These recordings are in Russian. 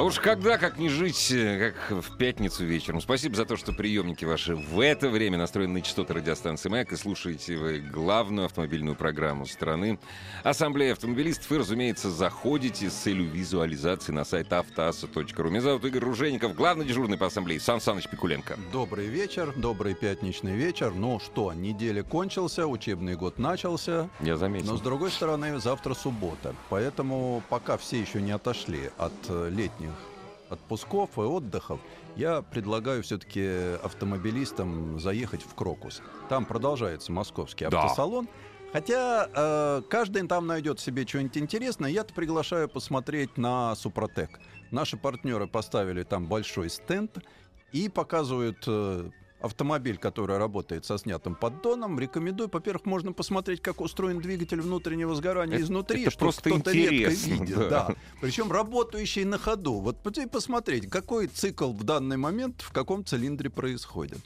А уж когда, как не жить, э, как в пятницу вечером. Спасибо за то, что приемники ваши в это время настроены на частоты радиостанции «Маяк» и слушаете вы главную автомобильную программу страны. Ассамблея автомобилистов. И, разумеется, заходите с целью визуализации на сайт автоаса.ру. Меня зовут Игорь Ружеников, главный дежурный по ассамблее Сан Саныч Пикуленко. Добрый вечер, добрый пятничный вечер. Ну что, неделя кончился, учебный год начался. Я заметил. Но с другой стороны, завтра суббота. Поэтому пока все еще не отошли от э, летних отпусков и отдыхов, я предлагаю все-таки автомобилистам заехать в Крокус. Там продолжается московский Да. автосалон. Хотя э, каждый там найдет себе что-нибудь интересное. Я-то приглашаю посмотреть на Супротек. Наши партнеры поставили там большой стенд и показывают э, автомобиль, который работает со снятым поддоном. Рекомендую. Во-первых, можно посмотреть, как устроен двигатель внутреннего сгорания Это- изнутри, это что просто кто-то редко видит. да. Да. Причем работающий на ходу. Вот посмотреть, какой цикл в данный момент в каком цилиндре происходит.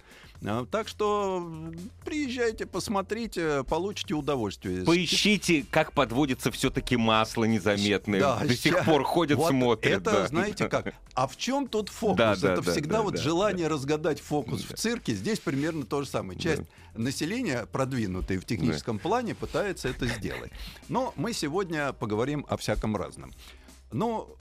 А, Так что приезжайте, посмотрите, получите удовольствие. Поищите, как подводится все-таки масло незаметное. Да, До сих ща- пор ходят, вот смотрят. Это, да. знаете как? А в чем тут фокус? Да, да, это да, всегда да, вот да, желание разгадать фокус в цирке. Здесь примерно то же самое. Часть населения, продвинутая в техническом плане, пытается это сделать. Но мы сегодня поговорим о всяком разном. Ну,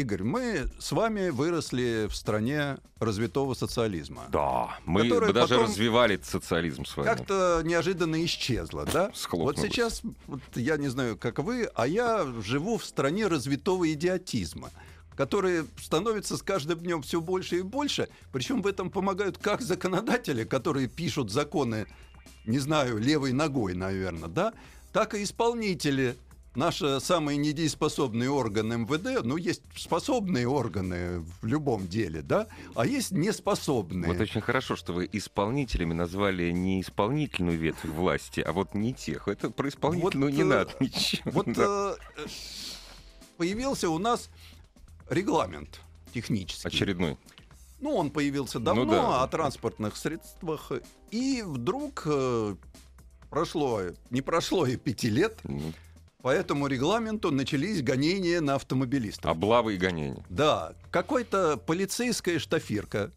Игорь, мы с вами выросли в стране развитого социализма. Да, мы даже развивали социализм с вами. как-то неожиданно исчезла, да? Вот сейчас, вот я не знаю, как вы, а я живу в стране развитого идиотизма который становится с каждым днем все больше и больше. Причем в этом помогают как законодатели, которые пишут законы, не знаю, левой ногой, наверное, да, так и исполнители. Наши самые недееспособные органы МВД, ну, есть способные органы в любом деле, да, а есть неспособные. Вот очень хорошо, что вы исполнителями назвали не исполнительную ветвь власти, а вот не тех. Это про исполнительную Вот, не э, надо ничего. Вот Да. э, появился у нас регламент технический. Очередной. Ну, он появился давно Ну да. о транспортных средствах. И вдруг э, прошло, не прошло и пяти лет, Ну, по этому регламенту начались гонения на автомобилистов. Облавы и гонения. Да, какой-то полицейская штафирка,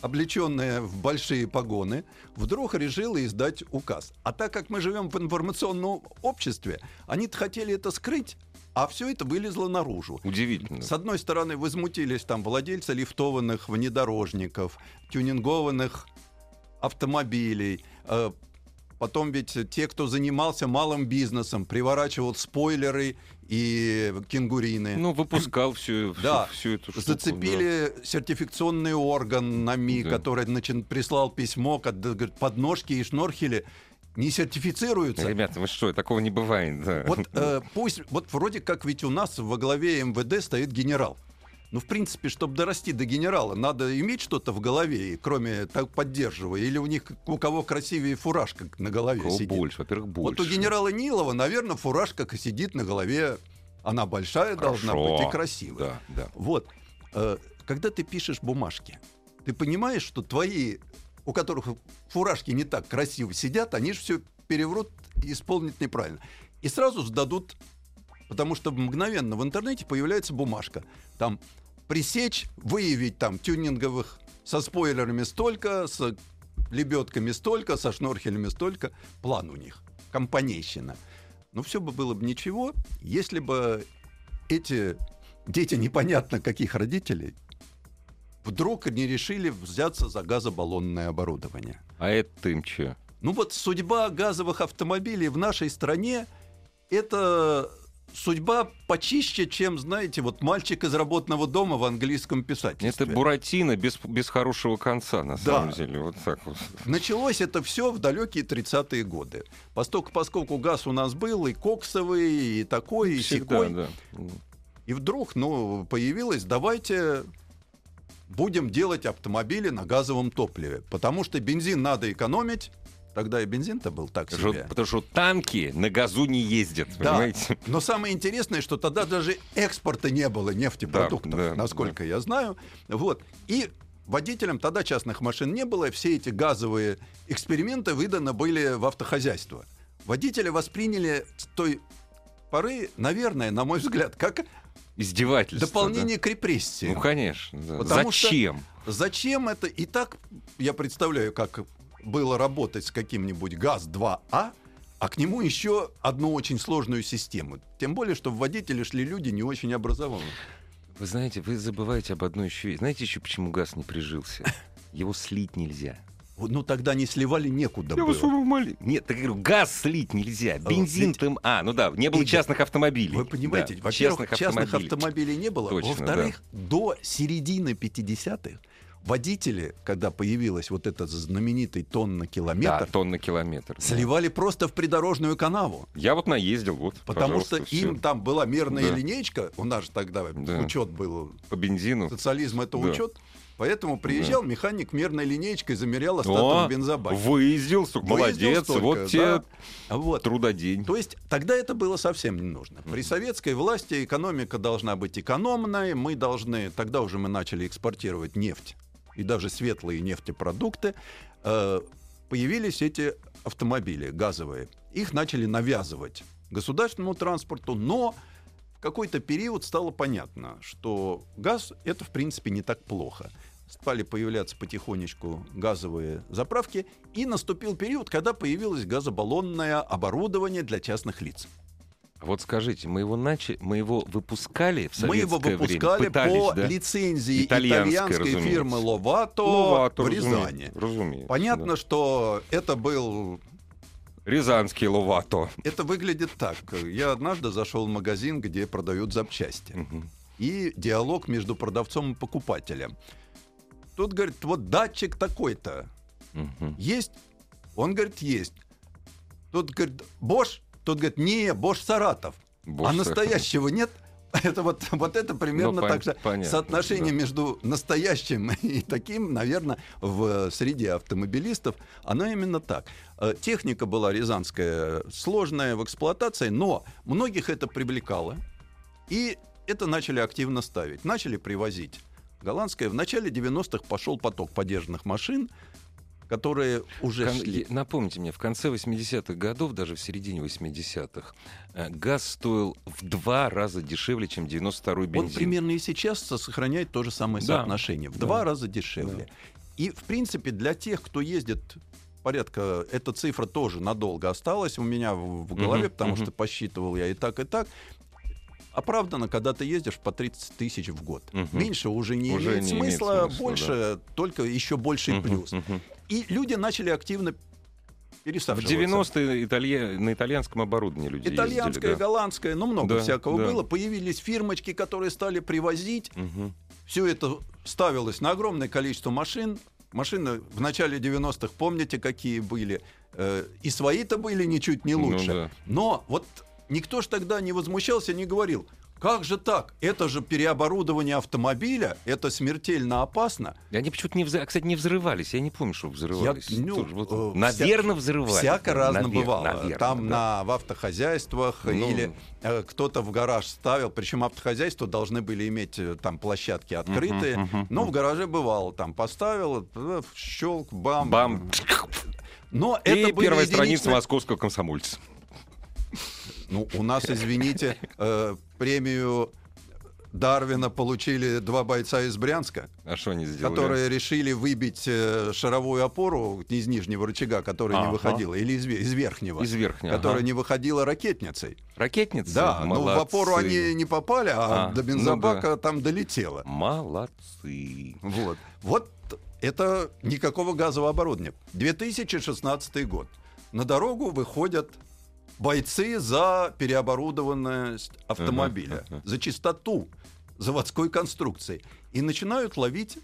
облеченная в большие погоны, вдруг решила издать указ. А так как мы живем в информационном обществе, они хотели это скрыть, а все это вылезло наружу. Удивительно. С одной стороны, возмутились там владельцы лифтованных внедорожников, тюнингованных автомобилей. Потом ведь те, кто занимался малым бизнесом, приворачивал спойлеры и кенгурины. Ну, выпускал всю, Да. всю, всю эту штуку. Зацепили сертификационный орган НАМИ, Да. который значит, прислал письмо, когда говорит, подножки и шнорхели не да. сертифицируются. Ребята, вы что, такого не бывает. да. Вот э, пусть, вот вроде как ведь у нас во главе МВД стоит генерал. Ну, в принципе, чтобы дорасти до генерала, надо иметь что-то в голове, кроме так поддерживая. Или у них у кого красивее фуражка на голове Кого сидит. больше, во-первых, больше. Вот у генерала Нилова, наверное, фуражка сидит на голове. Она большая должна Хорошо. быть и красивая. Да, да. Вот, э, когда ты пишешь бумажки, ты понимаешь, что твои, у которых фуражки не так красиво сидят, они же все переврут и исполнят неправильно. И сразу сдадут, потому что мгновенно в интернете появляется бумажка. Там пресечь, выявить там тюнинговых со спойлерами столько, с лебедками столько, со шнорхелями столько. План у них. Компанейщина. Но все бы было бы ничего, если бы эти дети непонятно каких родителей вдруг не решили взяться за газобаллонное оборудование. А это им че? Ну вот судьба газовых автомобилей в нашей стране это судьба почище, чем, знаете, вот мальчик из работного дома в английском писательстве. Это Буратино без, без хорошего конца, на Да. самом деле. Вот так вот. Началось это все в далекие 30-е годы. Поскольку, поскольку газ у нас был и коксовый, и такой, и Всегда, сякой. да. И вдруг, ну, появилось, давайте будем делать автомобили на газовом топливе, потому что бензин надо экономить. Тогда и бензин-то был так Потому себе. что, потому что танки на газу не ездят, Да, понимаете? но самое интересное, что тогда даже экспорта не было нефтепродуктов, Да, да, насколько я знаю. Вот. И водителям тогда частных машин не было, все эти газовые эксперименты выданы были в автохозяйство. Водители восприняли с той поры, наверное, на мой взгляд, как Издевательство. дополнение да? к репрессиям. Ну, конечно. да. Потому что- Зачем? Зачем это? И так я представляю, как было работать с каким-нибудь ГАЗ-2А, а к нему еще одну очень сложную систему. Тем более, что в водители шли люди не очень образованные. Вы знаете, вы забываете об одной еще. Знаете еще, почему газ не прижился? Его слить нельзя. Ну, тогда не сливали некуда Я вас было. умоляю. Нет, так я говорю, газ слить нельзя. Бензин ведь- там... А, ну да, не было частных автомобилей. Вы понимаете, Да, во-первых, частных, автомобилей. автомобилей не было. Точно, Во-вторых, до середины 50-х водители, когда появилась вот этот знаменитый тонн на Да, километр, тонна километр. да. сливали просто в придорожную канаву. Я вот наездил, вот, Потому что пожалуйста, им там была мерная Да. линейка, у нас же тогда Да. учет был, по бензину. социализм это Да. учет, поэтому приезжал механик мерной линейкой, замерял остаток О, бензобаке. выездил, Выездил молодец, столько, вот тебе да. Вот. трудодень. То есть тогда это было совсем не нужно. При советской власти экономика должна быть экономной, мы должны, тогда уже мы начали экспортировать нефть и даже светлые нефтепродукты, Э, появились эти автомобили газовые. Их начали навязывать государственному транспорту, но в какой-то период стало понятно, что газ это в принципе не так плохо. Стали появляться потихонечку газовые заправки, и наступил период, когда появилось газобаллонное оборудование для частных лиц. Вот скажите, мы его начали, мы его выпускали в Мы его советское выпускали время? Пытались, по да? лицензии Итальянской, итальянской разумеется. фирмы Ловато, Ловато, в Рязани. Разумеется. Понятно, да. что это был Рязанский Ловато. это выглядит так. Я однажды зашел в магазин, где продают запчасти. Мгм. И диалог между продавцом и покупателем. Тут говорит, вот датчик такой-то. Мгм. Есть? Он говорит, есть. Тут говорит, Бош? Тут говорит, не, Бош Саратов. Бош а настоящего нет? Это вот, вот это примерно Ну, так же. понятно, Соотношение да. между настоящим и таким, наверное, в среде автомобилистов, оно именно так. Э, Техника была рязанская сложная в эксплуатации, но многих это привлекало. И это начали активно ставить. Начали привозить голландское. В начале 90-х пошел поток подержанных машин, которые уже Кон- шли. Напомните мне, в конце 80-х годов, даже в середине 80-х, э, газ стоил в два раза дешевле, чем 92-й Он бензин. примерно и сейчас со- сохраняет то же самое Да. соотношение. В Да. два раза дешевле. И, в принципе, для тех, кто ездит порядка, эта цифра тоже надолго осталась у меня в, в голове, Мгм, потому мгм. что посчитывал я и так, и так. Оправданно, когда ты ездишь по 30 тысяч в год. Мгм. Меньше уже не Уже имеет не имеет смысла, смысла, больше, только еще больший Мгм, плюс. мгм. И люди начали активно В пересаживаться. 90-е италья- на итальянском оборудовании люди Итальянское, ездили. да. голландское, ну много Да, всякого да. было. Появились фирмочки, которые стали привозить Мгм. все это ставилось на огромное количество машин. Машины в начале 90-х, помните, какие были? Э, И свои-то были ничуть не Ну лучше. да. Но вот никто ж тогда не возмущался, не говорил, как же так? Это же переоборудование автомобиля, это смертельно опасно. И Они почему-то не взрывались. Кстати, не взрывались. Я не помню, что взрывались. Я, ну, Тоже вот, э, наверное, взрывались. Всяко разно Навер- бывало. наверно, Там да. на, в автохозяйствах Ну. или э, кто-то в гараж ставил, причем автохозяйства должны были иметь э, там площадки открытые, мгм, но в гараже бывало, там поставил, э, щелк, бам. Бам. Но И это первая страница единичные- московского комсомольца. Ну, у нас, извините, э, премию Дарвина получили два бойца из Брянска, А что они сделали? которые решили выбить э, шаровую опору из нижнего рычага, которая не Ага. выходила, или из, из верхнего. Из верхнего. которая ага. не выходила ракетницей. Ракетница? Да, но в Молодцы. опору они не попали, а, А, до ну бензобака там долетело. Молодцы. Вот. вот это никакого газового оборудования. 2016 год. На дорогу выходят бойцы за переоборудованность автомобиля, Ага, ага. за чистоту заводской конструкции. И начинают ловить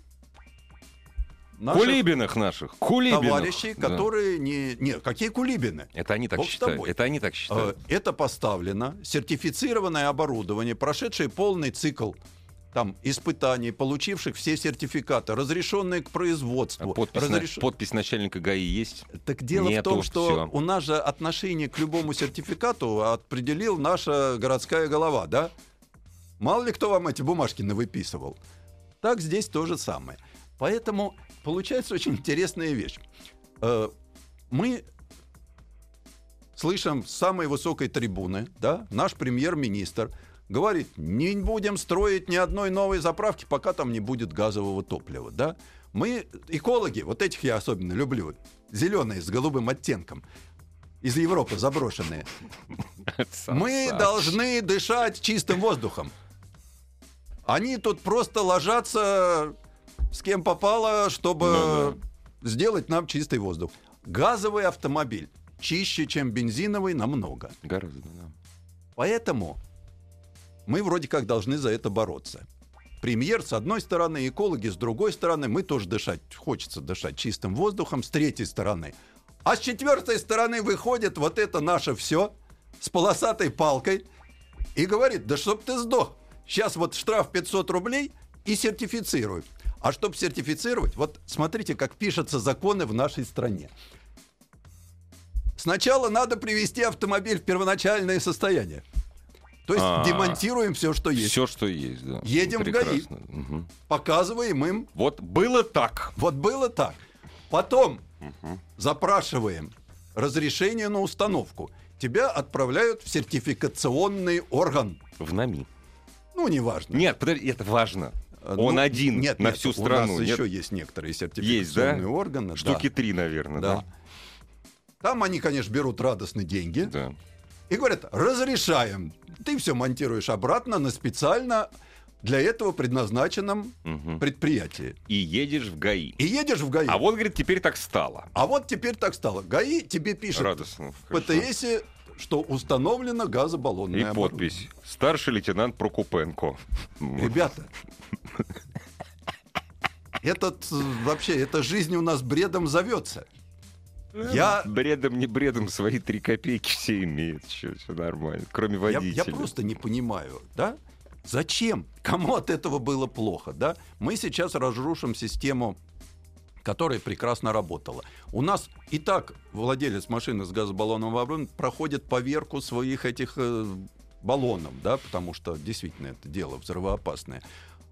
наших Кулибинах наших. Кулибинах. товарищей, Да. которые не... Нет, какие кулибины? Это они так Бог считают. Это они так Э, считают. Это поставлено, сертифицированное оборудование, прошедшее полный цикл там, испытаний, получивших все сертификаты, разрешенные к А производству. подпись, на- разреш- подпись начальника ГАИ есть? Так дело Нету, в том, что всё. у нас же отношение к любому сертификату определил наша городская голова, да? Мало ли кто вам эти бумажки навыписывал. Так здесь то же самое. Поэтому получается очень интересная вещь. Э, Мы слышим с самой высокой трибуны, да, наш премьер-министр говорит, не будем строить ни одной новой заправки, пока там не будет газового топлива, да. Мы, экологи, вот этих я особенно люблю, зеленые с голубым оттенком, из Европы заброшенные, мы должны дышать чистым воздухом. Они тут просто ложатся с кем попало, чтобы сделать нам чистый воздух. Газовый автомобиль чище, чем бензиновый, намного. Гораздо, да. Поэтому мы вроде как должны за это бороться. Премьер с одной стороны, экологи с другой стороны. Мы тоже дышать, хочется дышать чистым воздухом с третьей стороны. А с четвертой стороны выходит вот это наше все с полосатой палкой и говорит, да чтоб ты сдох. Сейчас вот штраф 500 рублей и сертифицируют. А чтобы сертифицировать, вот смотрите, как пишутся законы в нашей стране. Сначала надо привести автомобиль в первоначальное состояние. То есть А. демонтируем все, что есть. Все, что есть, да. Едем в ГАИ. Прекрасно. Мгм. Показываем им. Вот было так. Вот было так. Потом запрашиваем разрешение на установку. Тебя отправляют в сертификационный орган. В НАМИ. Ну, неважно. Нет, подожди, это важно. Э, Он ну, один нет, на нет, всю У страну. нас Нет? еще есть некоторые Есть, да? сертификационные органы. да. Штуки три, наверное, Да. да? Там они, конечно, берут радостно деньги Да. И говорят, разрешаем. Ты все монтируешь обратно на специально для этого предназначенном Мгм. предприятии. И едешь в ГАИ. И едешь в ГАИ. А вот, говорит, теперь так стало. А вот теперь так стало. ГАИ тебе пишет Радостно. в. ПТСе, что установлено газобаллонное И подпись. Старший лейтенант Прокупенко. Ребята, этот э, вообще, эта жизнь у нас бредом зовется. Я, Бредом, не бредом, свои три копейки все имеют. Все, нормально. Кроме я, водителя. я просто не понимаю, да? Зачем? Кому от этого было плохо, да? Мы сейчас разрушим систему, которая прекрасно работала. У нас и так владелец машины с газобаллоном оборудованием проходит поверку своих этих э, баллонов, да, потому что действительно это дело взрывоопасное.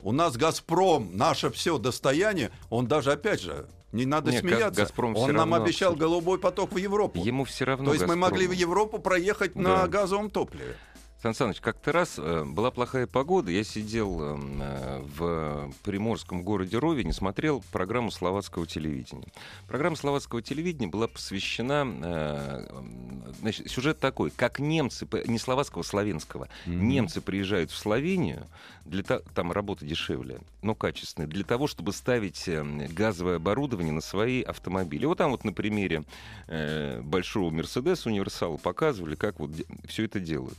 У нас «Газпром», наше все достояние, он даже, опять же, не надо Не, Газ- смеяться, «Газпром» он нам равно обещал голубой поток в Европу. Ему все равно. То есть мы могли в «Газпром». Европу проехать Да. на газовом топливе. Сан Саныч, как-то раз э, была плохая погода, я сидел эм, э, в приморском городе Ровене, смотрел программу словацкого телевидения. Программа словацкого телевидения была посвящена, э, м, значит, сюжет такой, как немцы, не словацкого, славянского, немцы приезжают в Словению, для там работа дешевле, но качественная, для того, чтобы ставить газовое оборудование на свои автомобили. Вот там вот на примере большого Мерседеса универсала показывали, как вот все это делают.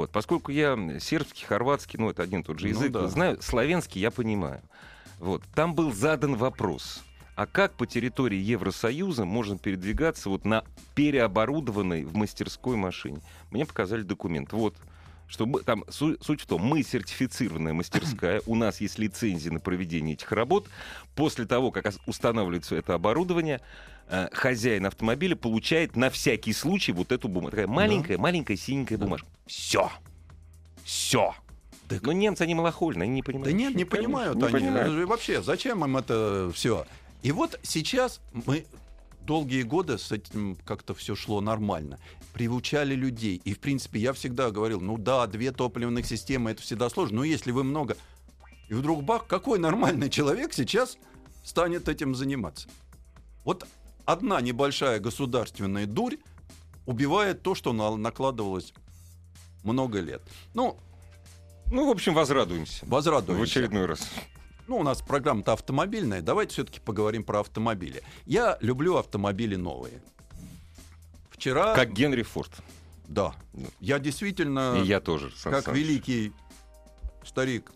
Вот, поскольку я сербский, хорватский, ну это один и тот же Ну язык, да. знаю, славянский я понимаю. Вот, там был задан вопрос. А как по территории Евросоюза можно передвигаться вот на переоборудованной в мастерской машине? Мне показали документ. Вот, что мы, там су- суть в том, мы сертифицированная мастерская, у нас есть лицензия на проведение этих работ. После того, как устанавливается это оборудование, хозяин автомобиля получает на всякий случай вот эту бумагу. Такая маленькая, маленькая синенькая Да. бумажка. Все. Все. Так- Но немцы, они малохольные, они не понимают. Да нет, не Конечно, понимают не они. понимают. Э, Вообще, зачем им это все? И вот сейчас мы долгие годы с этим как-то все шло нормально. Приучали людей. И, в принципе, я всегда говорил, ну да, две топливных системы, это всегда сложно. Но если вы много... И вдруг бах, какой нормальный человек сейчас станет этим заниматься? Вот одна небольшая государственная дурь убивает то, что на- накладывалось много лет. Ну, Ну, в общем, возрадуемся. В возрадуемся. очередной раз. Ну, у нас программа-то автомобильная. Давайте все-таки поговорим про автомобили. Я люблю автомобили новые. Вчера... Как Генри Форд. Да. Я действительно, И я тоже. Сан как Саныч. великий старик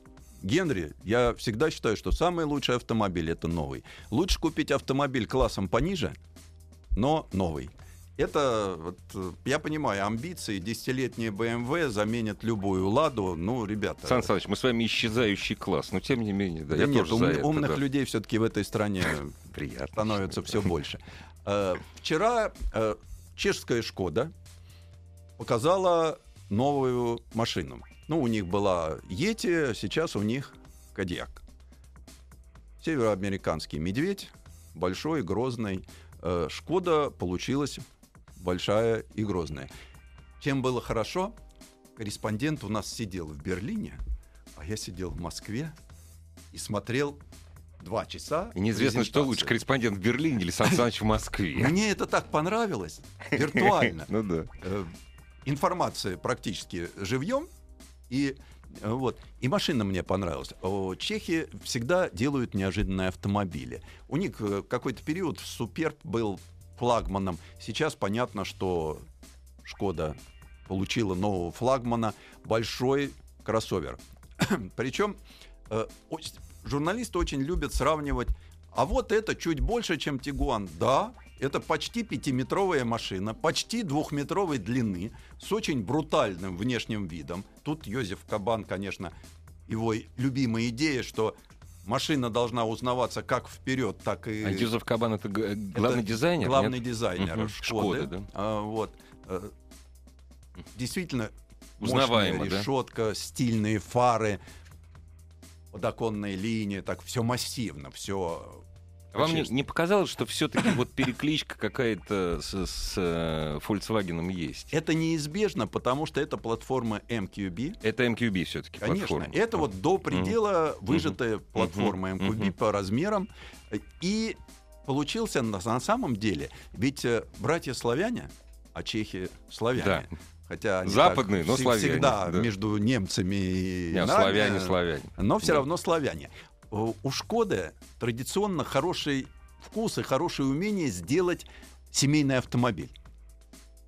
Генри, я всегда считаю, что самый лучший автомобиль это новый. Лучше купить автомобиль классом пониже, но новый. Это, вот, э, я понимаю, амбиции, десятилетние BMW заменят любую «Ладу». Ну, ребята... Сан Саныч, мы с вами исчезающий класс, но тем не менее, да, да я нет, тоже ум- это, умных да. людей все-таки в этой стране Приятно. становится все больше. Э, Вчера э, чешская «Шкода» показала новую машину. Ну, у них была «Ети», сейчас у них «Кадьяк». Североамериканский медведь, большой, грозный. Э, «Шкода» получилась большая и грозная. Чем было хорошо, корреспондент у нас сидел в Берлине, а я сидел в Москве и смотрел два часа. И неизвестно, что лучше, корреспондент в Берлине или Сан Саныч в Москве. Мне это так понравилось, виртуально. Ну да. Э, Информация практически живьем. И э, вот. И машина мне понравилась. Чехи всегда делают неожиданные автомобили. У них э, какой-то период Суперб был флагманом. Сейчас понятно, что Шкода получила нового флагмана. Большой кроссовер. Причем э, журналисты очень любят сравнивать. А вот это чуть больше, чем Тигуан. Да, это почти пятиметровая машина, почти двухметровой длины, с очень брутальным внешним видом. Тут Йозеф Кабан, конечно, его любимая идея, что машина должна узнаваться как вперед, так и... А Юзеф Кабан это главный Это дизайнер? Главный нет? дизайнер Мгм. Шкоды. Шкоды, да. А, вот. Э, Действительно, Узнаваемо, мощная да? решетка, стильные фары, подоконная линия, так все массивно, все. Вам не, не показалось, что все-таки вот перекличка какая-то с, с, э, Volkswagen есть? Это неизбежно, потому что это платформа MQB. Это MQB все-таки Конечно, платформа. это вот до предела выжатая платформа Мгм. MQB Мгм. по размерам. И получился на, на самом деле, ведь э, братья славяне, а чехи славяне. Да. Хотя они Западные, так но вс- славяне, всегда да. между немцами и Не, нами, славяне, славяне. но все Да. равно славяне. У у Шкоды традиционно хороший вкус и хорошее умение сделать семейный автомобиль.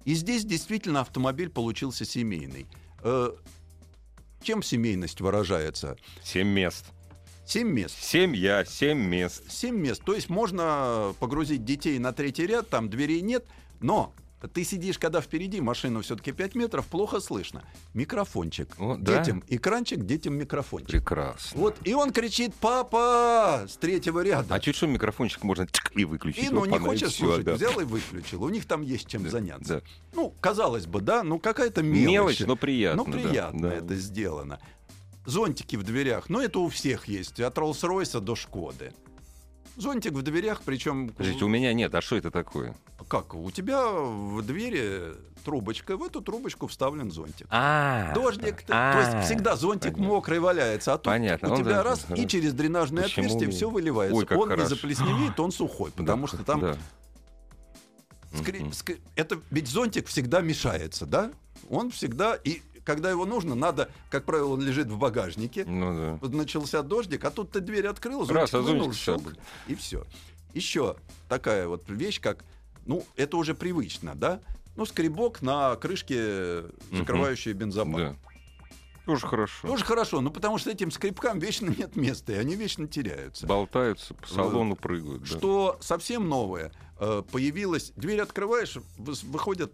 И здесь действительно автомобиль получился семейный. Э, Чем семейность выражается? Семь мест. Семь мест. Семья, семь мест. Семь мест. То есть можно погрузить детей на третий ряд, там дверей нет, но ты сидишь, когда впереди, машина все-таки 5 метров, плохо слышно. Микрофончик. О, да? детям экранчик, детям микрофончик. Прекрасно. Вот, и он кричит «Папа!» с третьего ряда. А чуть что микрофончик можно тик и выключить. и, ну, не хочешь всё, слушать, да. взял и выключил. У них там есть чем Да, заняться. да. Ну, казалось бы, да, ну какая-то мелочь. Мелочь, но приятно. Ну, да, приятно да. это сделано. Зонтики в дверях, ну, это у всех есть, от Роллс-Ройса до Шкоды. Зонтик в дверях, причем... Подождите, у меня нет. А что это такое? Как? У тебя в двери трубочка, в эту трубочку вставлен зонтик. А, Дождик, а, то есть всегда зонтик понятно. мокрый валяется, а тут Понятно, у он тебя раз и через дренажное Почему? отверстие все выливается. Ой, он не хорошо. заплесневеет, он сухой, потому Да, что там да. скри- Мгм. скри- это ведь зонтик всегда мешается, да? Он всегда и когда его нужно, надо, как правило, он лежит в багажнике. Ну да. Начался дождик, а тут ты дверь открыл, Раз, зонтик а вынул, зонтик щелк, и все. Еще такая вот вещь, как, ну, это уже привычно, да? Ну, скребок на крышке, закрывающей бензобак. Да. Тоже хорошо. Тоже хорошо, ну потому что этим скребкам вечно нет места, и они вечно теряются. Болтаются, по салону прыгают. да. Что совсем новое, э, появилось, дверь открываешь, вы- выходят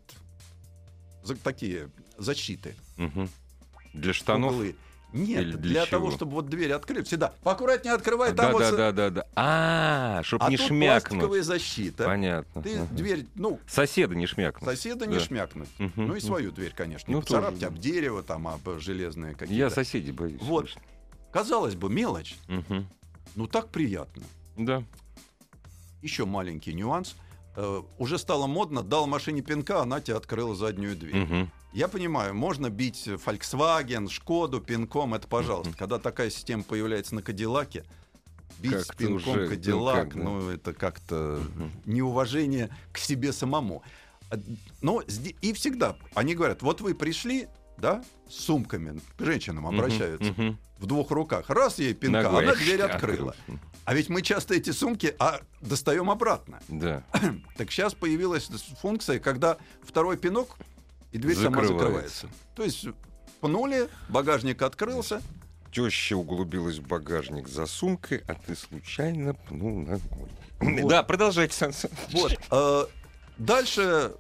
такие защиты. Мгм. Для штанов. углы. Нет, Или для, для того, чтобы вот дверь открыть, всегда поаккуратнее открывай, там Да, вот... да, да, да, да. А, чтоб А не тут шмякнуть. пластиковая защита. Понятно. Ты Ага. дверь, ну, Соседа не шмякнуть. соседа не Да. шмякнуть. Мгм. Ну и свою дверь, конечно. Не Ну, тоже, поцарапать да. об дерево, там, об железные какие-то. Я соседей боюсь. Вот. слушай. Казалось бы, мелочь, Мгм. ну так приятно. Да. Еще маленький нюанс. Э, уже стало модно, дал машине пинка, она тебе открыла заднюю дверь. Мгм. Я понимаю, можно бить Volkswagen, Шкоду пинком, это пожалуйста. Когда такая система появляется на Кадиллаке, бить Как-то пинком уже, ну, Кадиллак, как, да. ну, это как-то Мгм. неуважение к себе самому. А, Но и всегда они говорят, вот вы пришли, да, с сумками, к женщинам обращаются, Мгм. в двух руках. Раз ей пинка, Ногой она дверь открыл. открыла. А ведь мы часто эти сумки а, достаем обратно. Да. Так сейчас появилась функция, когда второй пинок, и дверь сама Закрывается. закрывается. То есть пнули, багажник открылся, Теща углубилась в багажник за сумкой, а ты случайно пнул ногой. Вот. Да, продолжайте, Сан. Вот. э, Дальше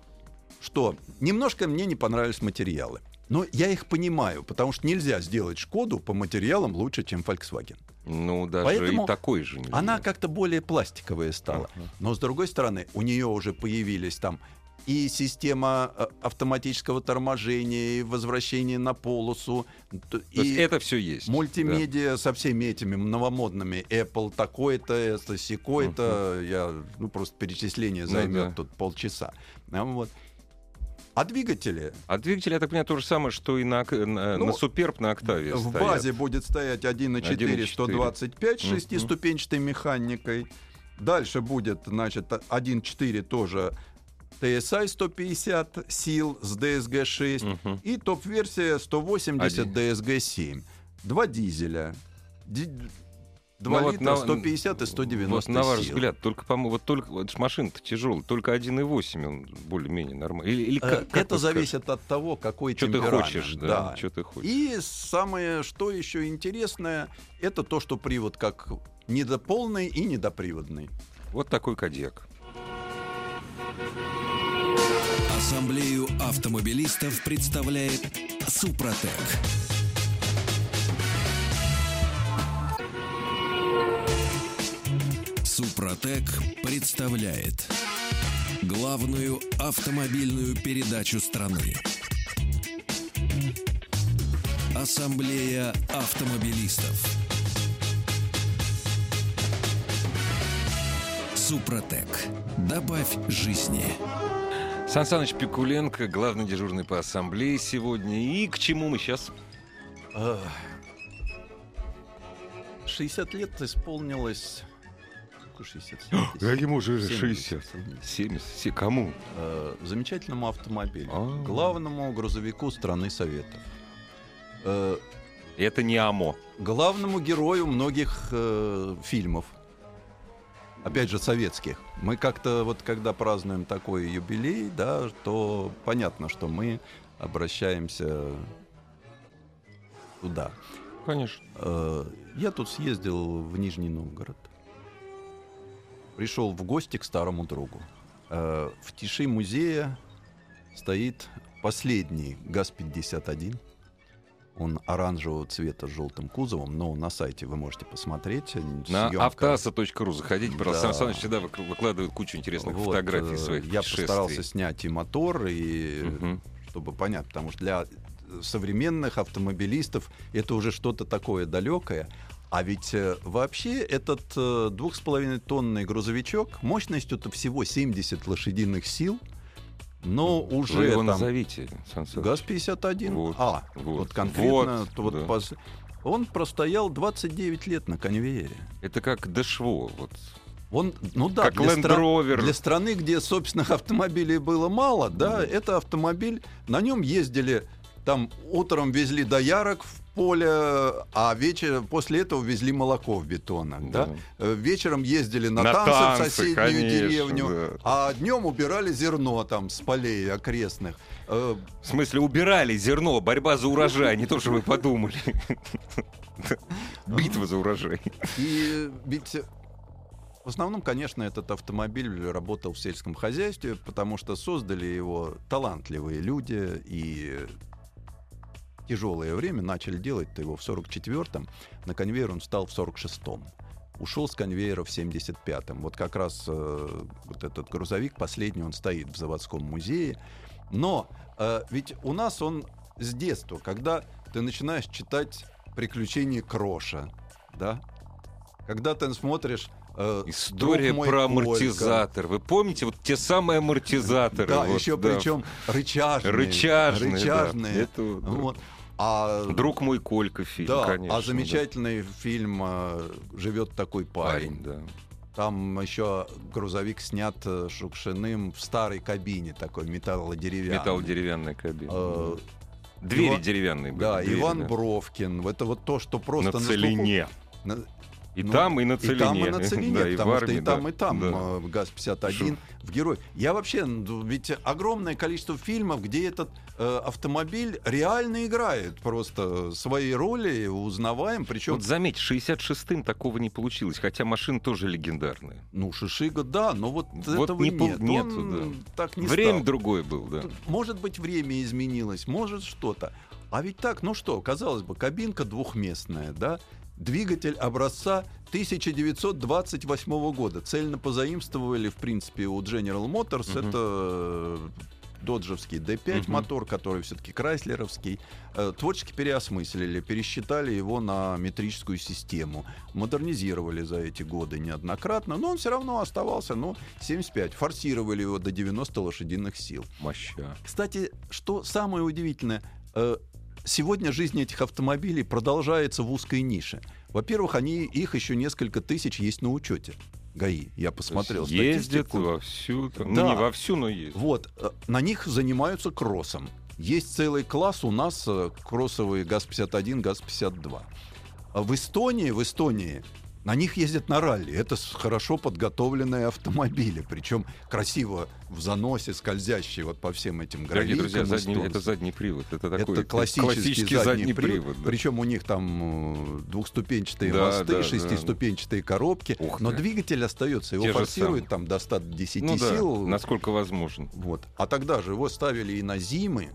что? Немножко мне не понравились материалы. Но я их понимаю, потому что нельзя сделать Шкоду по материалам лучше, чем Volkswagen. Ну, даже Поэтому и такой же. нельзя. Она как-то более пластиковая стала. Ага. Но с другой стороны, у нее уже появились там и система э, автоматического торможения, и возвращения на полосу, То есть и это все есть. мультимедиа со всеми этими новомодными Apple такой-то, это сякой-то, я ну просто перечисление Ну займет да. тут полчаса. Вот. А двигатели А двигатель, я так понимаю, то же самое, что и на, Ок- на, Ну, на Суперб на Октаве в стоят. базе будет стоять 1.4 1.4. 125 Мгм. шестиступенчатой механикой. Дальше будет, значит, 1.4 тоже TSI 150 сил с DSG 6 Мгм. и топ-версия 180 Один. DSG 7. Два дизеля. Ди- Два Ну вот литра, на- 150 и 190 Вот на ваш сил. взгляд, только, по вот только вот машина-то тяжелая, только 1,8 он более-менее нормальный. Или, или Э, как, как Это зависит от того, какой Что ты хочешь, да, что ты хочешь. И самое, что еще интересное, это то, что привод как недополный и недоприводный. Вот такой кадьяк. Ассамблею автомобилистов представляет Супротек. Супротек представляет главную автомобильную передачу страны. Ассамблея автомобилистов. Супротек. Добавь жизни. Сан Саныч Пикуленко, главный дежурный по ассамблее сегодня. И к чему мы сейчас? Ах. 60 лет исполнилось... Сколько 60? 70? ему уже 70. 70. Се- Кому? Э, замечательному автомобилю. А. Главному грузовику страны Советов. Э, Это не АМО. главному герою многих э, фильмов. Опять же, советских. Мы как-то вот когда празднуем такой юбилей, да, то понятно, что мы обращаемся туда. Конечно. Э, Я тут съездил в Нижний Новгород. Пришел в гости к старому другу. Э, В тиши музея стоит последний ГАЗ-51. Он оранжевого цвета с желтым кузовом, но на сайте вы можете посмотреть. На автоаса.ру заходите, просто Да. Сан Саныч всегда выкл- выкладывает кучу интересных Вот, фотографий э, своих Я постарался снять и мотор, и Мгм. чтобы понять, потому что для современных автомобилистов это уже что-то такое далекое. А ведь э, вообще этот э, двух с половиной тонный грузовичок мощностью-то всего 70 лошадиных сил, но уже Вы его там назовите, Сан Саныч. ГАЗ-51, Вот, а, вот, вот, конкретно, вот, вот да. пос- он простоял 29 лет на конвейере. Это как Дэшво. Вот. Он, ну да, Как для, стра- для страны, где собственных автомобилей было мало, да, это автомобиль, на нем ездили, там утром везли доярок в поле, а вечером после этого везли молоко в бетонах, да. Да. Э, Вечером ездили на, На танцы, танцы, в соседнюю конечно, деревню, да. а днем убирали зерно там с полей окрестных. Э, В смысле, убирали зерно, борьба за урожай, не то, что вы подумали. Битва за урожай. И ведь в основном, конечно, этот автомобиль работал в сельском хозяйстве, потому что создали его талантливые люди и тяжелое время начали делать-то его в 44-м, на конвейер он встал в 46-м. Ушел с конвейера в 75-м. Вот как раз э, вот этот грузовик, последний, он стоит в заводском музее. Но э, ведь у нас он с детства, когда ты начинаешь читать «Приключения Кроша», да? Когда ты смотришь э, История «Друг мой про Колька», амортизатор. Вы помните вот те самые амортизаторы? Да, вот, еще да. причем рычажные. Рычажные, да. Это. Вот. А, Друг мой Колька фильм, да, конечно. а замечательный фильм э, «Живет такой да. парень». Парень, да. Там еще грузовик снят э, Шукшиным в старой кабине такой металлодеревянной. Металлодеревянная кабина. Э, Двери Иван- деревянные были. Да, двери, Иван да. Бровкин. Это вот то, что просто На целине. На- И Ну, там, и на И целине. там, и на целине, Да, и потому что армии, и там, да, и там да. э, ГАЗ-51 в герой. Я вообще, ну, ведь огромное количество фильмов, где этот э, автомобиль реально играет просто свои роли, узнаваем, причем, Вот заметь, 66-м такого не получилось, хотя машина тоже легендарная. ну, Шишига, да, но вот, Вот этого не пол- нет. Он так не Время стал. другое было, да. Может быть, время изменилось, может что-то. А ведь так, ну что, казалось бы, кабинка двухместная, да? Двигатель образца 1928 года. Цельно позаимствовали, в принципе, у General Motors. Мгм. Это э, доджевский D5 Мгм. мотор, который все-таки крайслеровский. Э, Творчески переосмыслили, пересчитали его на метрическую систему. Модернизировали за эти годы неоднократно, но он все равно оставался, ну, 75. Форсировали его до 90 лошадиных сил. Моща. Кстати, что самое удивительное, э, сегодня жизнь этих автомобилей продолжается в узкой нише. Во-первых, они, их еще несколько тысяч есть на учете. ГАИ, я посмотрел То есть Ездят статистику. вовсю. там, Да. Ну, не вовсю, но ездят. Вот, э, на них занимаются кроссом. Есть целый класс у нас э, кроссовые ГАЗ-51, ГАЗ-52. А в Эстонии, в Эстонии на них ездят на ралли. Это хорошо подготовленные автомобили, причем красиво в заносе, скользящие вот по всем этим Дорогие друзья, задний- это задний привод. Это такой Это классический, задний, привод. да. Причем у них там э, двухступенчатые Да, мосты, да, да. шестиступенчатые коробки. Ух но ты. двигатель остается. Его Те форсируют там до 110 Ну да, сил. насколько возможно. Вот. А тогда же его ставили и на зимы.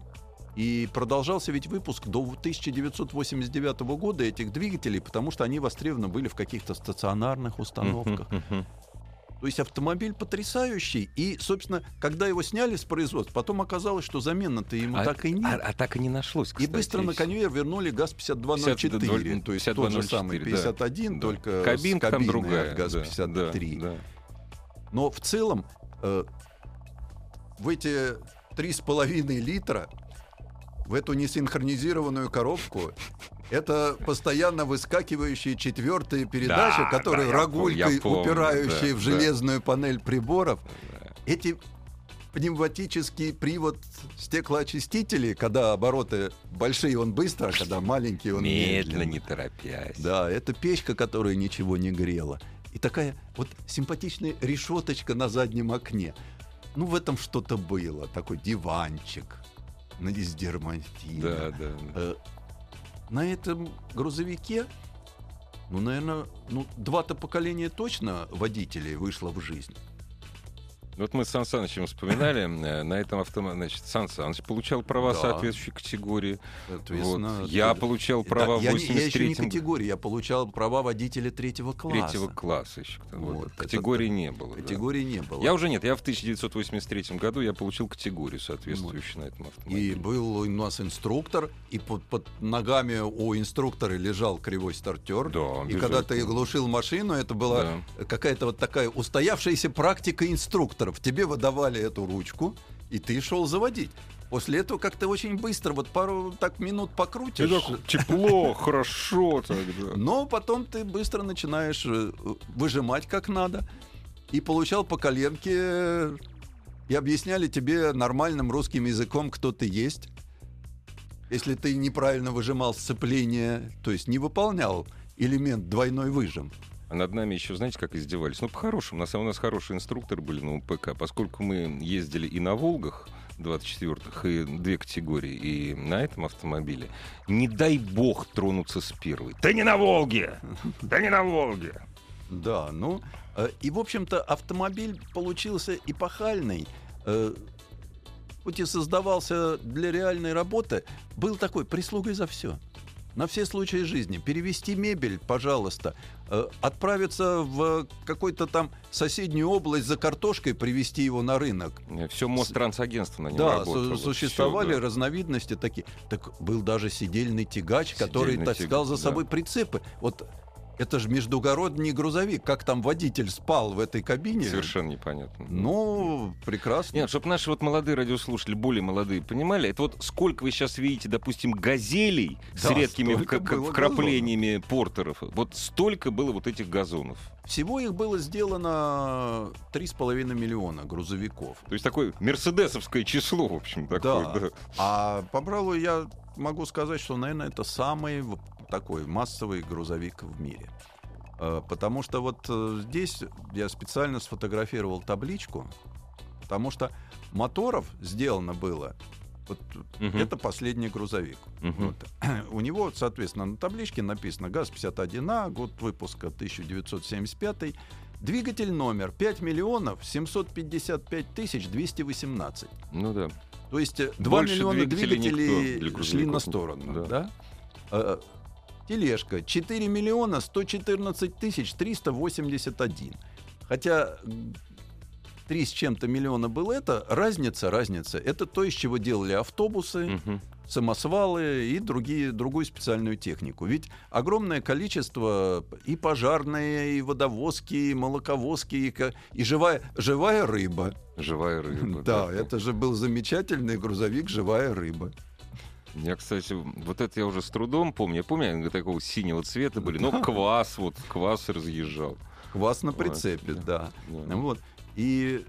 И продолжался ведь выпуск до 1989 года этих двигателей, потому что они востребованы были в каких-то стационарных установках. То есть автомобиль потрясающий. И, собственно, когда его сняли с производства, потом оказалось, что замены-то ему А- так и нет. А, а так и не нашлось, И кстати, быстро на конвейер вернули ГАЗ-5204, 52, то есть тот же 5204, самый да, 51, да. только Кабинка с кабиной другая. от да, ГАЗ-53. да, да. Но в целом э, в эти 3,5 литра, в эту несинхронизированную коробку, это постоянно выскакивающие четвертые передачи, Да, которые да, рогулькой помню, упирающие да, в да. железную панель приборов. Да. Эти пневматический привод стеклоочистителей, когда обороты большие, он быстро, а когда маленький, он Медленно, медленно. не торопясь. Да, это печка, которая ничего не грела. И такая вот симпатичная решеточка на заднем окне. Ну, в этом что-то было. Такой диванчик на из дермантина. Да, да. да. Э, на этом грузовике, ну, наверное, ну, два-то поколения точно водителей вышло в жизнь. Вот мы с Сан Санычем вспоминали, э, на этом автомате, значит, Сан Саныч получал права Да. соответствующей категории. Вот. Я это- получал Да, права в я, не- я еще не 83-м категории, я получал права водителя третьего класса. третьего класса еще. Вот. Вот, это Категории не было. да. Категории не было. Я уже нет, я в 1983 году я получил категорию, соответствующую на этом И автомобиле. был у нас инструктор, и под, под ногами у инструктора лежал кривой стартер. Да, и когда ты глушил машину, это была Да. какая-то вот такая устоявшаяся практика инструкторов. Тебе выдавали эту ручку, и ты шел заводить. После этого как-то очень быстро, вот пару так минут покрутишь. И так тепло, хорошо тогда. Но потом ты быстро начинаешь э, выжимать как надо. И получал по коленке, и объясняли тебе нормальным русским языком, кто ты есть. Если ты неправильно выжимал сцепление, то есть не выполнял элемент двойной выжим. А над нами еще, знаете, как издевались? Ну, по-хорошему, у нас хорошие инструкторы были на УПК, поскольку мы ездили и на «Волгах», 24-х, и две категории, и на этом автомобиле. Не дай бог тронуться с первой. Да не на «Волге! Да не на «Волге!» Да, ну, э, и, в общем-то, автомобиль получился эпохальный. э, Хоть и создавался для реальной работы, был такой прислугой за все. На все случаи жизни. Перевести мебель, пожалуйста. Э, Отправиться в какой-то там соседнюю область за картошкой, привезти его на рынок. Все Мострансагентство на нем Да, работало. су- существовали Всё, да. разновидности такие. Так был даже сидельный тягач, который Сидельный таскал тягач, за да. собой прицепы. Вот это же междугородний грузовик. Как там водитель спал в этой кабине? Совершенно непонятно. Ну, прекрасно. Нет, чтобы наши вот молодые радиослушатели, более молодые, понимали, это вот сколько вы сейчас видите, допустим, газелей с Да, редкими вк- было вкраплениями портеров, вот столько было вот этих газонов. Всего их было сделано 3,5 миллиона грузовиков. То есть такое мерседесовское число, в общем, такое. Да. да. А, пожалуй, я могу сказать, что, наверное, это самый такой массовый грузовик в мире. Э, Потому что вот э, здесь я специально сфотографировал табличку, потому что моторов сделано было. Вот Мгм. это последний грузовик. Мгм. Вот. У него, соответственно, на табличке написано ГАЗ-51А, год выпуска 1975. Двигатель номер 5 миллионов 755 тысяч 218. Ну да. То есть э, 2 Больше миллиона двигателей двигателей шли на сторону. да. Да. Тележка 4 миллиона 114 тысяч 381. Хотя м, 3 с чем-то миллиона было это, разница, разница. Это то, из чего делали автобусы, Мгм. самосвалы и другие, другую специальную технику. Ведь огромное количество и пожарные, и водовозки, и молоковозки, и, и живая, живая рыба. Живая рыба. Да, это же был замечательный грузовик «Живая рыба». Я, кстати, вот это я уже с трудом помню. Я помню, они такого синего цвета были. Но квас, вот квас разъезжал. Квас на прицепе, да. Да. Вот. И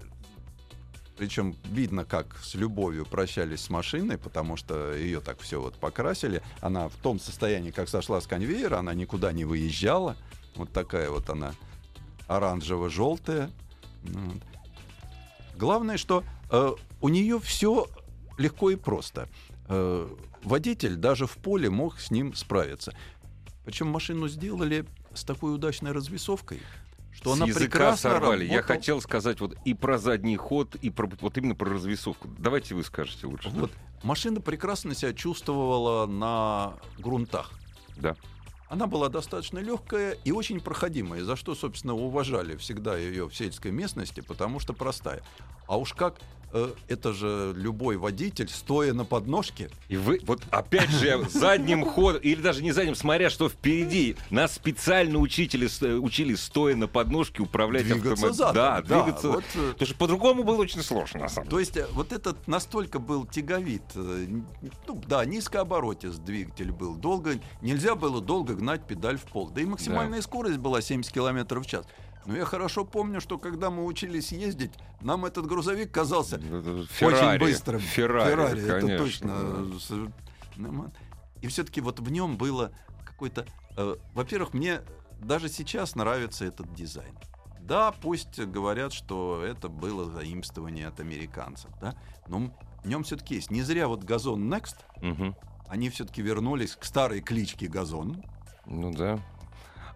причем видно, как с любовью прощались с машиной, потому что ее так все вот покрасили. Она в том состоянии, как сошла с конвейера, она никуда не выезжала. Вот такая вот она оранжево-желтая. Вот. Главное, что э, у нее все легко и просто. Э, водитель даже в поле мог с ним справиться. Причем машину сделали с такой удачной развесовкой, что С она языка прекрасно сорвали. Я работала. хотел сказать вот и про задний ход, и про, вот именно про развесовку. Давайте вы скажете лучше. Вот. Машина прекрасно себя чувствовала на грунтах. Да. Она была достаточно легкая и очень проходимая, за что, собственно, уважали всегда ее в сельской местности, потому что простая. А уж как э, это же любой водитель, стоя на подножке, И вы, вот опять же, задним ходом, или даже не задним, смотря что впереди, нас специально учители, э, учили, стоя на подножке, управлять двигаться автомобилем. задом. Да, двигаться. вот, э, Потому что по-другому было очень сложно, на самом деле. То есть э, вот этот настолько был тяговит, э, ну да, низкооборотист двигатель был, долго нельзя было долго гнать педаль в пол, да и максимальная скорость была 70 км в час. Но я хорошо помню, что когда мы учились ездить, нам этот грузовик казался Феррари, очень быстрым. Феррари, это конечно. точно. С- нормально. И все-таки вот в нем было какой-то... э, во-первых, мне даже сейчас нравится этот дизайн. Да, пусть говорят, что это было заимствование от американцев, да, но в нем все-таки есть. Не зря вот газон Next, Мгм. они все-таки вернулись к старой кличке газон. Ну да.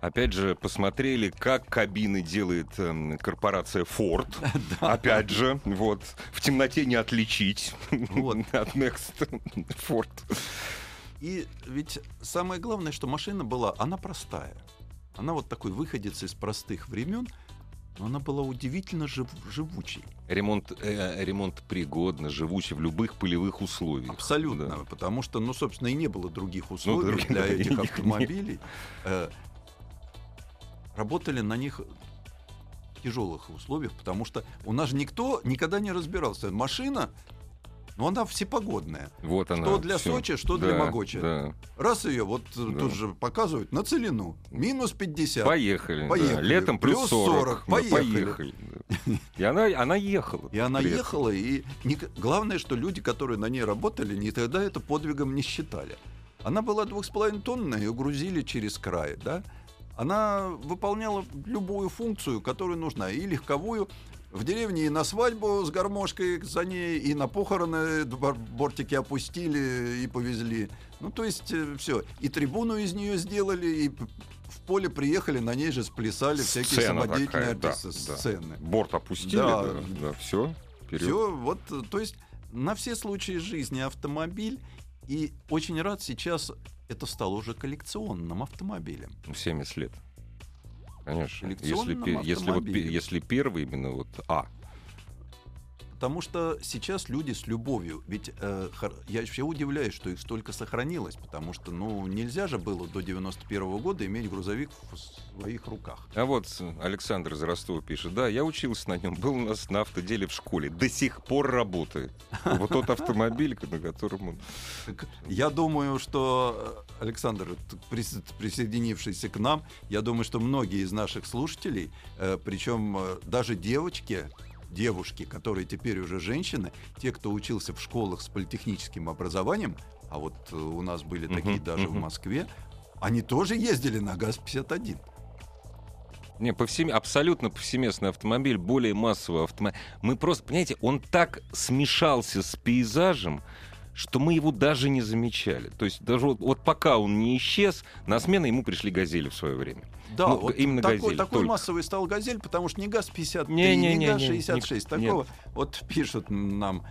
Опять же, посмотрели, как кабины делает эм, корпорация Ford. Опять же, вот, в темноте не отличить Вот. от Next Ford. И ведь самое главное, что машина была, она простая. Она вот такой выходец из простых времен, но она была удивительно жив- живучей. Ремонт, э, ремонт пригодно, живучий в любых полевых условиях. Абсолютно. Да. Потому что, ну, собственно, и не было других условий других, для да, этих автомобилей. Э, Работали на них в тяжелых условиях, потому что у нас же никто никогда не разбирался. Машина, ну, она всепогодная. Вот она. Что для всё. Сочи, что для Да, Могочи. да. Раз ее вот Да. тут же показывают на целину. Минус 50. Поехали. да. Поехали. Летом плюс, Плюс 40. 40. Да, Поехали. поехали, да. И она, она ехала. И она этом. ехала, и ник- главное, что люди, которые на ней работали, никогда это подвигом не считали. Она была двух с половиной тонны, ее грузили через край, да. Она выполняла любую функцию, которая нужна, и легковую. В деревне и на свадьбу с гармошкой за ней, и на похороны бортики опустили и повезли. Ну, то есть, все. И трибуну из нее сделали, и в поле приехали, на ней же сплясали всякие Сцена самодеятельные такая, да, артисты- да. сцены. Борт опустили, Да. да, да, все. Вперед. Все, вот, э, то есть на все случаи жизни автомобиль. И очень рад сейчас это стало уже коллекционным автомобилем. 70 лет. Конечно. Если, пе- если, вот, автомобилем. если первый именно вот А. Потому что сейчас люди с любовью, ведь э, я вообще удивляюсь, что их столько сохранилось, потому что, ну, нельзя же было до 91 года иметь грузовик в своих руках. А вот Александр из Ростова пишет, да, я учился на нем, был у нас на автоделе в школе, до сих пор работает. Вот тот автомобиль, на котором он... Я думаю, что э, Александр, присоединившийся к нам, я думаю, что многие из наших слушателей, э, причем э, даже девочки, девушки, которые теперь уже женщины, те, кто учился в школах с политехническим образованием, а вот э, у нас были такие даже в мгм. Москве, они тоже ездили на ГАЗ-51. Не, повсем... абсолютно повсеместный автомобиль, более массовый автомобиль. Мы просто, понимаете, он так смешался с пейзажем, что мы его даже не замечали. То есть даже вот, вот пока он не исчез, на смену ему пришли «Газели» в свое время. Да, Ну, вот именно такой, «Газель» такой только. массовый стал «Газель», потому что не ГАЗ-53, Не, не, не, не, не, ГАЗ-66. не, Такого вот пишут нам.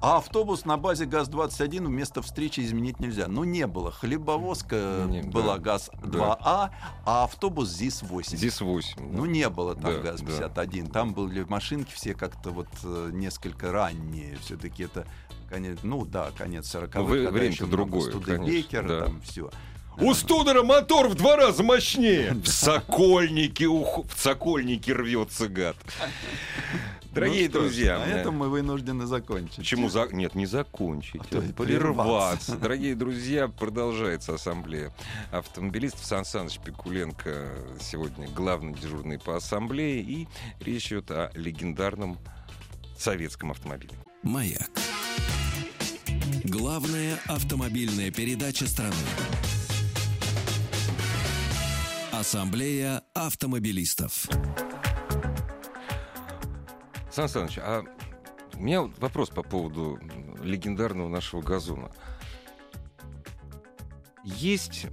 А автобус на базе ГАЗ-21 вместо встречи изменить нельзя. Ну, не было. Хлебовозка Не, была да, ГАЗ-2А, а автобус ЗИС-8. Здесь 8. Ну, не было там Да, ГАЗ-51. Там были машинки все как-то вот э, несколько ранние. Все-таки это конец, ну да, конец 40-х. Ну, вы- когда время-то другое, Студебекер, конечно, да. там все. У Студера мотор в два раза мощнее. В Сокольнике, ух- в Сокольнике рвется гад. Дорогие Ну что друзья, на э, этом мы вынуждены закончить. Почему за... Нет, не закончить, А то а прерваться. прерваться. Дорогие друзья, продолжается ассамблея автомобилистов. Сан Саныч Пикуленко сегодня главный дежурный по ассамблее. И речь идет о легендарном советском автомобиле. «Маяк». Главная автомобильная передача страны. Ассамблея автомобилистов. Сан Саныч, а у меня вопрос по поводу легендарного нашего газона. Есть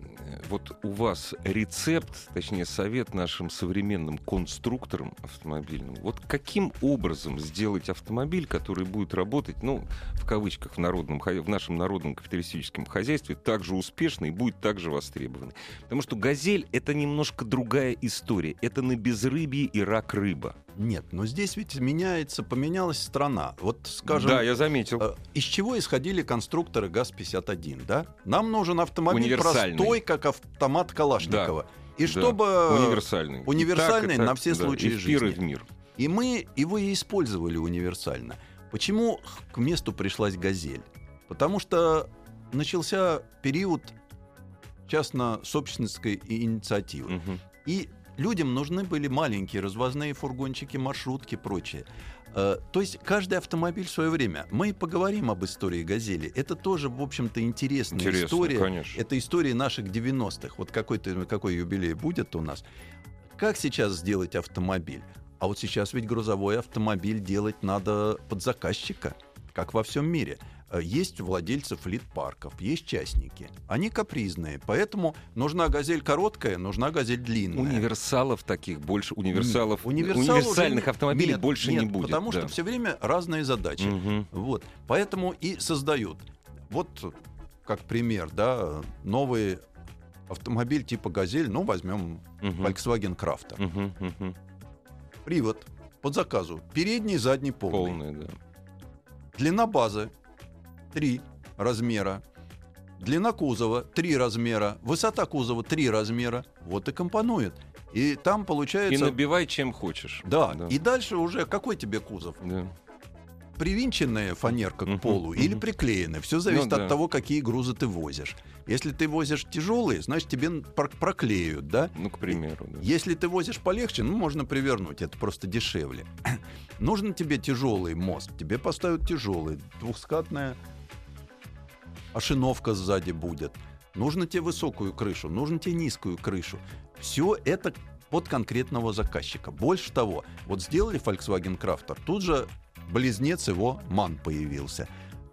вот у вас рецепт, точнее совет нашим современным конструкторам автомобильным, вот каким образом сделать автомобиль, который будет работать, ну, в кавычках, в, народном, в нашем народном капиталистическом хозяйстве так же успешно и будет так же востребован. Потому что «Газель» — это немножко другая история. Это на безрыбье и рак рыба. Нет, но здесь ведь меняется, поменялась страна. Вот, скажем, да, я заметил. э, из чего исходили конструкторы ГАЗ-51, да? Нам нужен автомобиль простой, как автомат Калашникова. И Да, чтобы... универсальный. универсальный И так, и на все да, случаи и в пир, и жизни. в мир. И мы его и использовали универсально. Почему к месту пришлась «Газель»? Потому что начался период частно-собственнической инициативы. Мгм. И людям нужны были маленькие развозные фургончики, маршрутки, прочее. Э, То есть каждый автомобиль в свое время. Мы поговорим об истории «Газели». Это тоже, в общем-то, интересная Интересно, история. конечно. Это история наших 90-х. Вот какой-то, какой юбилей будет у нас. Как сейчас сделать автомобиль? А вот сейчас ведь грузовой автомобиль делать надо под заказчика, как во всем мире. Э, Есть владельцы флит-парков, есть частники. Они капризные, поэтому нужна газель короткая, нужна газель длинная. Универсалов таких больше, универсалов, Нет, универсал универсальных уже- автомобилей нет, больше нет, не будет. Потому да. что все время разные задачи. Мгм. Вот. Поэтому и создают. Вот как пример, да, новый автомобиль типа «Газель», ну, возьмем Мгм. Volkswagen Crafter. Мгм. Привод под заказу. Передний, задний полный. Полный, да. Длина базы 3 размера. Длина кузова 3 размера. Высота кузова 3 размера. Вот и компонует. И там И получается... набивай чем хочешь. Да. да. И дальше уже какой тебе кузов? Да. Привинченная фанерка к полу или мгм. приклеенная. Все зависит Ну от да. того, какие грузы ты возишь. Если ты возишь тяжелые, значит тебе про- проклеют, да? Ну, к примеру. да. Если ты возишь полегче, ну, можно привернуть, это просто дешевле. Нужен тебе тяжелый мост, тебе поставят тяжелый, двухскатная ошиновка сзади будет. Нужно тебе высокую крышу, нужно тебе низкую крышу. Все это под конкретного заказчика. Больше того, вот сделали Volkswagen Crafter, тут же близнец его МАН появился.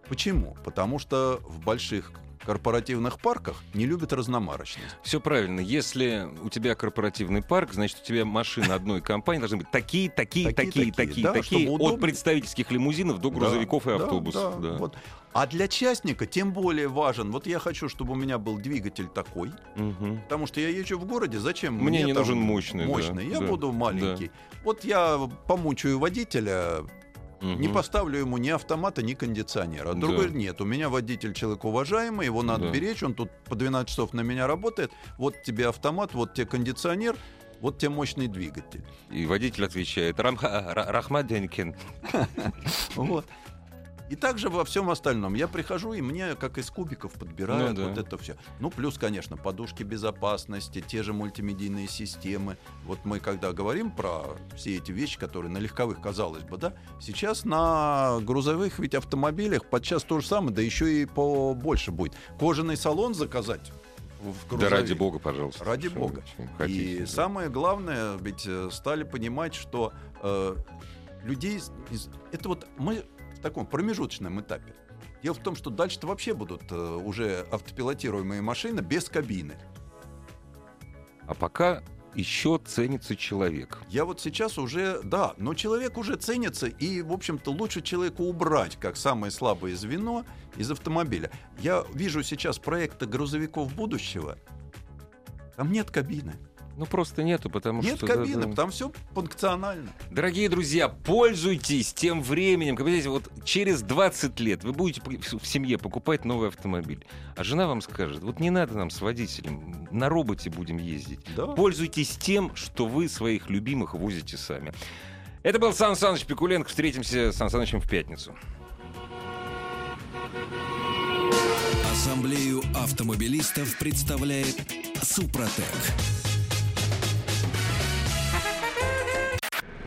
Почему? Потому что в больших корпоративных парках не любят разномарочность. Все правильно. Если у тебя корпоративный парк, значит, у тебя машины одной компании должны быть такие, такие, Такие, такие, такие, да, от представительских лимузинов до грузовиков Да, и да, автобусов. да, да. вот. А для частника тем более важен. Вот я хочу, чтобы у меня был двигатель такой, Мгм. потому что я езжу в городе. Зачем Мне не там нужен мощный, да, Мощный. я да, буду маленький. Вот я помучаю водителя, не Мгм. поставлю ему ни автомата, ни кондиционера. А Да. другой нет, у меня водитель человек уважаемый, его надо Да. беречь, он тут по 12 часов на меня работает. Вот тебе автомат, вот тебе кондиционер, вот тебе мощный двигатель. И водитель отвечает, Рамха, Ра- Рахмат Денькин. Вот. И также во всем остальном. Я прихожу, и мне, как из кубиков, подбирают Ну да. вот это все. Ну, плюс, конечно, подушки безопасности, те же мультимедийные системы. Вот мы, когда говорим про все эти вещи, которые на легковых, казалось бы, да, сейчас на грузовых ведь автомобилях подчас то же самое, да еще и побольше будет. Кожаный салон заказать в Да ради бога, пожалуйста. Ради Что бога. хотите, И да. самое главное, ведь э, стали понимать, что э, людей... из- это вот мы в таком промежуточном этапе. Дело в том, что дальше-то вообще будут э, уже автопилотируемые машины без кабины. А пока еще ценится человек. Я вот сейчас уже, да, но человек уже ценится, и, в общем-то, лучше человека убрать как самое слабое звено из автомобиля. Я вижу сейчас проекты грузовиков будущего, там нет кабины. Ну просто нету, потому нет что... да, кабины, да. там все функционально. Дорогие друзья, пользуйтесь тем временем. Как вы знаете, вот через 20 лет вы будете в семье покупать новый автомобиль. А жена вам скажет, вот не надо нам с водителем, на роботе будем ездить. Да. Пользуйтесь тем, что вы своих любимых возите сами. Это был Сан Саныч Пикуленко. Встретимся с Сан Санычем в пятницу. Ассамблею автомобилистов представляет Супротек.